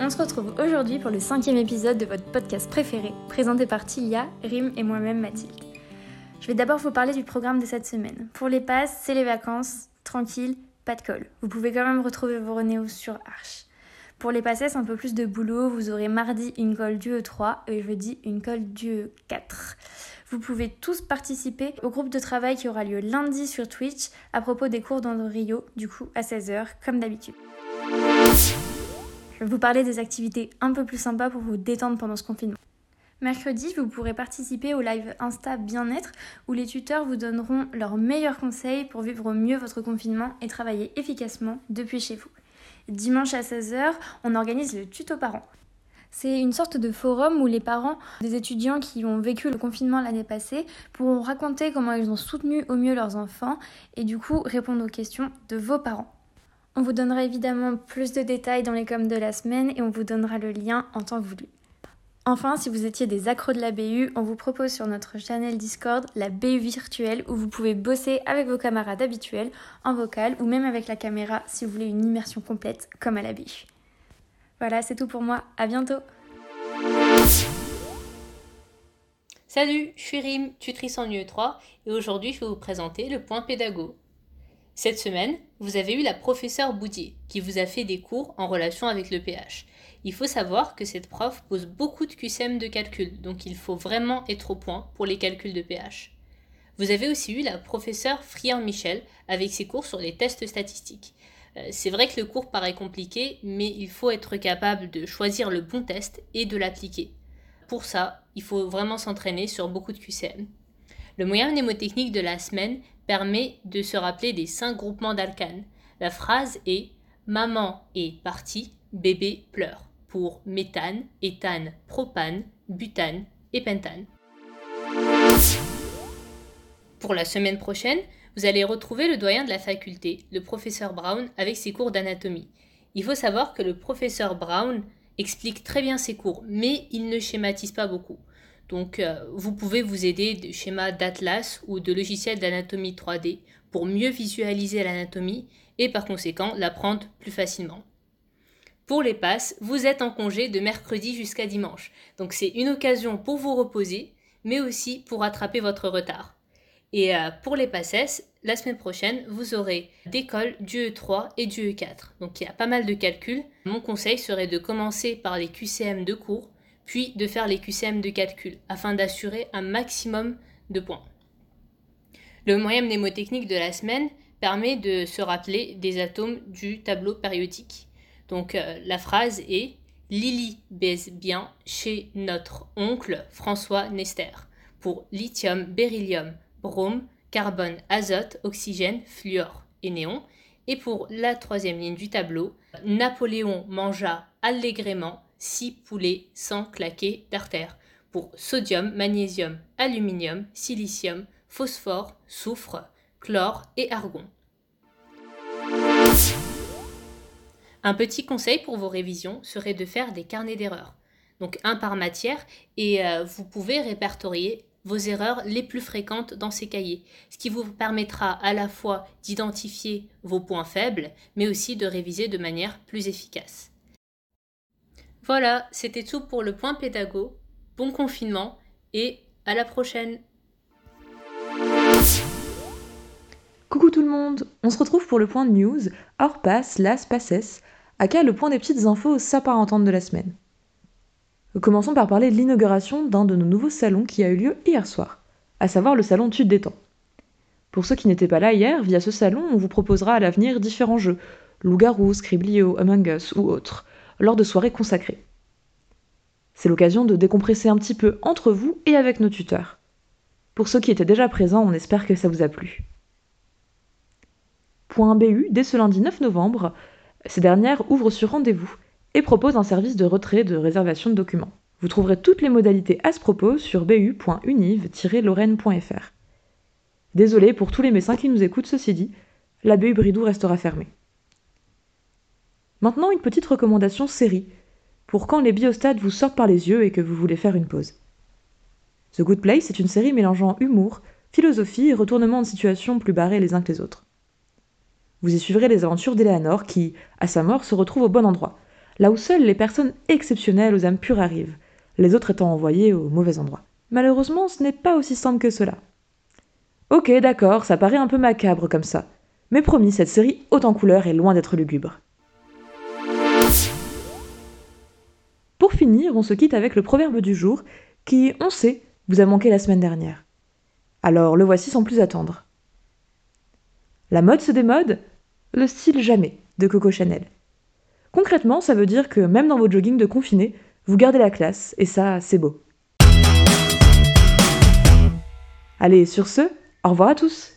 On se retrouve aujourd'hui pour le cinquième épisode de votre podcast préféré, présenté par Tilia, Rim et moi-même Mathilde. Je vais d'abord vous parler du programme de cette semaine. Pour les passes, c'est les vacances, tranquille, pas de colle. Vous pouvez quand même retrouver vos Renéos sur Arch. Pour les passes, un peu plus de boulot, vous aurez mardi une colle du E3 et jeudi une colle du E4. Vous pouvez tous participer au groupe de travail qui aura lieu lundi sur Twitch à propos des cours Rio, du coup à 16h, comme d'habitude. Vous parler des activités un peu plus sympas pour vous détendre pendant ce confinement. Mercredi, vous pourrez participer au live Insta Bien-être où les tuteurs vous donneront leurs meilleurs conseils pour vivre mieux votre confinement et travailler efficacement depuis chez vous. Dimanche à 16h, on organise le tuto parents. C'est une sorte de forum où les parents des étudiants qui ont vécu le confinement l'année passée pourront raconter comment ils ont soutenu au mieux leurs enfants et du coup répondre aux questions de vos parents. On vous donnera évidemment plus de détails dans les coms de la semaine et on vous donnera le lien en temps voulu. Enfin, si vous étiez des accros de la BU, on vous propose sur notre channel Discord la BU virtuelle où vous pouvez bosser avec vos camarades habituels en vocal ou même avec la caméra si vous voulez une immersion complète comme à la BU. Voilà, c'est tout pour moi. À bientôt. Salut, je suis Rim, tutrice en UE3 et aujourd'hui je vais vous présenter le point pédago. Cette semaine, vous avez eu la professeure Boudier qui vous a fait des cours en relation avec le pH. Il faut savoir que cette prof pose beaucoup de QCM de calcul, donc il faut vraiment être au point pour les calculs de pH. Vous avez aussi eu la professeure Friand-Michel avec ses cours sur les tests statistiques. Euh, c'est vrai que le cours paraît compliqué, mais il faut être capable de choisir le bon test et de l'appliquer. Pour ça, il faut vraiment s'entraîner sur beaucoup de QCM. Le moyen mnémotechnique de la semaine permet de se rappeler des cinq groupements d'alcanes. La phrase est Maman est partie, bébé pleure pour méthane, éthane, propane, butane et pentane. Pour la semaine prochaine, vous allez retrouver le doyen de la faculté, le professeur Brown, avec ses cours d'anatomie. Il faut savoir que le professeur Brown explique très bien ses cours, mais il ne schématise pas beaucoup. Donc euh, vous pouvez vous aider de schémas d'atlas ou de logiciels d'anatomie 3D pour mieux visualiser l'anatomie et par conséquent l'apprendre plus facilement. Pour les passes, vous êtes en congé de mercredi jusqu'à dimanche. Donc c'est une occasion pour vous reposer, mais aussi pour rattraper votre retard. Et euh, pour les passes, la semaine prochaine, vous aurez des cols du E3 et du E4. Donc il y a pas mal de calculs. Mon conseil serait de commencer par les QCM de cours, puis de faire les QCM de calcul, afin d'assurer un maximum de points. Le moyen mnémotechnique de la semaine permet de se rappeler des atomes du tableau périodique. Donc euh, la phrase est Lily baise bien chez notre oncle François Nester pour lithium, beryllium, brome, carbone, azote, oxygène, fluor et néon. Et pour la troisième ligne du tableau, Napoléon mangea allégrément six poulets sans claquer d'artère pour sodium, magnésium, aluminium, silicium, phosphore, soufre, chlore et argon. Un petit conseil pour vos révisions serait de faire des carnets d'erreurs. Donc un par matière et euh, vous pouvez répertorier vos erreurs les plus fréquentes dans ces cahiers, ce qui vous permettra à la fois d'identifier vos points faibles, mais aussi de réviser de manière plus efficace. Voilà, c'était tout pour le point pédago. Bon confinement et à la prochaine. Coucou tout le monde, on se retrouve pour le point de news, hors passe, las passes, à le point des petites infos s'apparentantes de la semaine. Commençons par parler de l'inauguration d'un de nos nouveaux salons qui a eu lieu hier soir, à savoir le salon Tude des Temps. Pour ceux qui n'étaient pas là hier, via ce salon, on vous proposera à l'avenir différents jeux, loup-garou, Scriblio, Among Us ou autres, lors de soirées consacrées. C'est l'occasion de décompresser un petit peu entre vous et avec nos tuteurs. Pour ceux qui étaient déjà présents, on espère que ça vous a plu. Point BU, dès ce lundi 9 novembre, ces dernières ouvrent sur rendez-vous et proposent un service de retrait de réservation de documents. Vous trouverez toutes les modalités à ce propos sur bu.univ-lorraine.fr. Désolé pour tous les médecins qui nous écoutent, ceci dit, la BU Bridou restera fermée. Maintenant, une petite recommandation série, pour quand les biostats vous sortent par les yeux et que vous voulez faire une pause. The Good Place est une série mélangeant humour, philosophie et retournement de situation plus barrés les uns que les autres. Vous y suivrez les aventures d'Eleanor qui, à sa mort, se retrouve au bon endroit, là où seules les personnes exceptionnelles aux âmes pures arrivent, les autres étant envoyées au mauvais endroit. Malheureusement, ce n'est pas aussi simple que cela. Ok, d'accord, ça paraît un peu macabre comme ça. Mais promis, cette série haute en couleurs est loin d'être lugubre. On se quitte avec le proverbe du jour qui, on sait, vous a manqué la semaine dernière. Alors le voici sans plus attendre. La mode se démode, le style jamais de Coco Chanel. Concrètement, ça veut dire que même dans vos joggings de confiné, vous gardez la classe, et ça, c'est beau. Allez, sur ce, au revoir à tous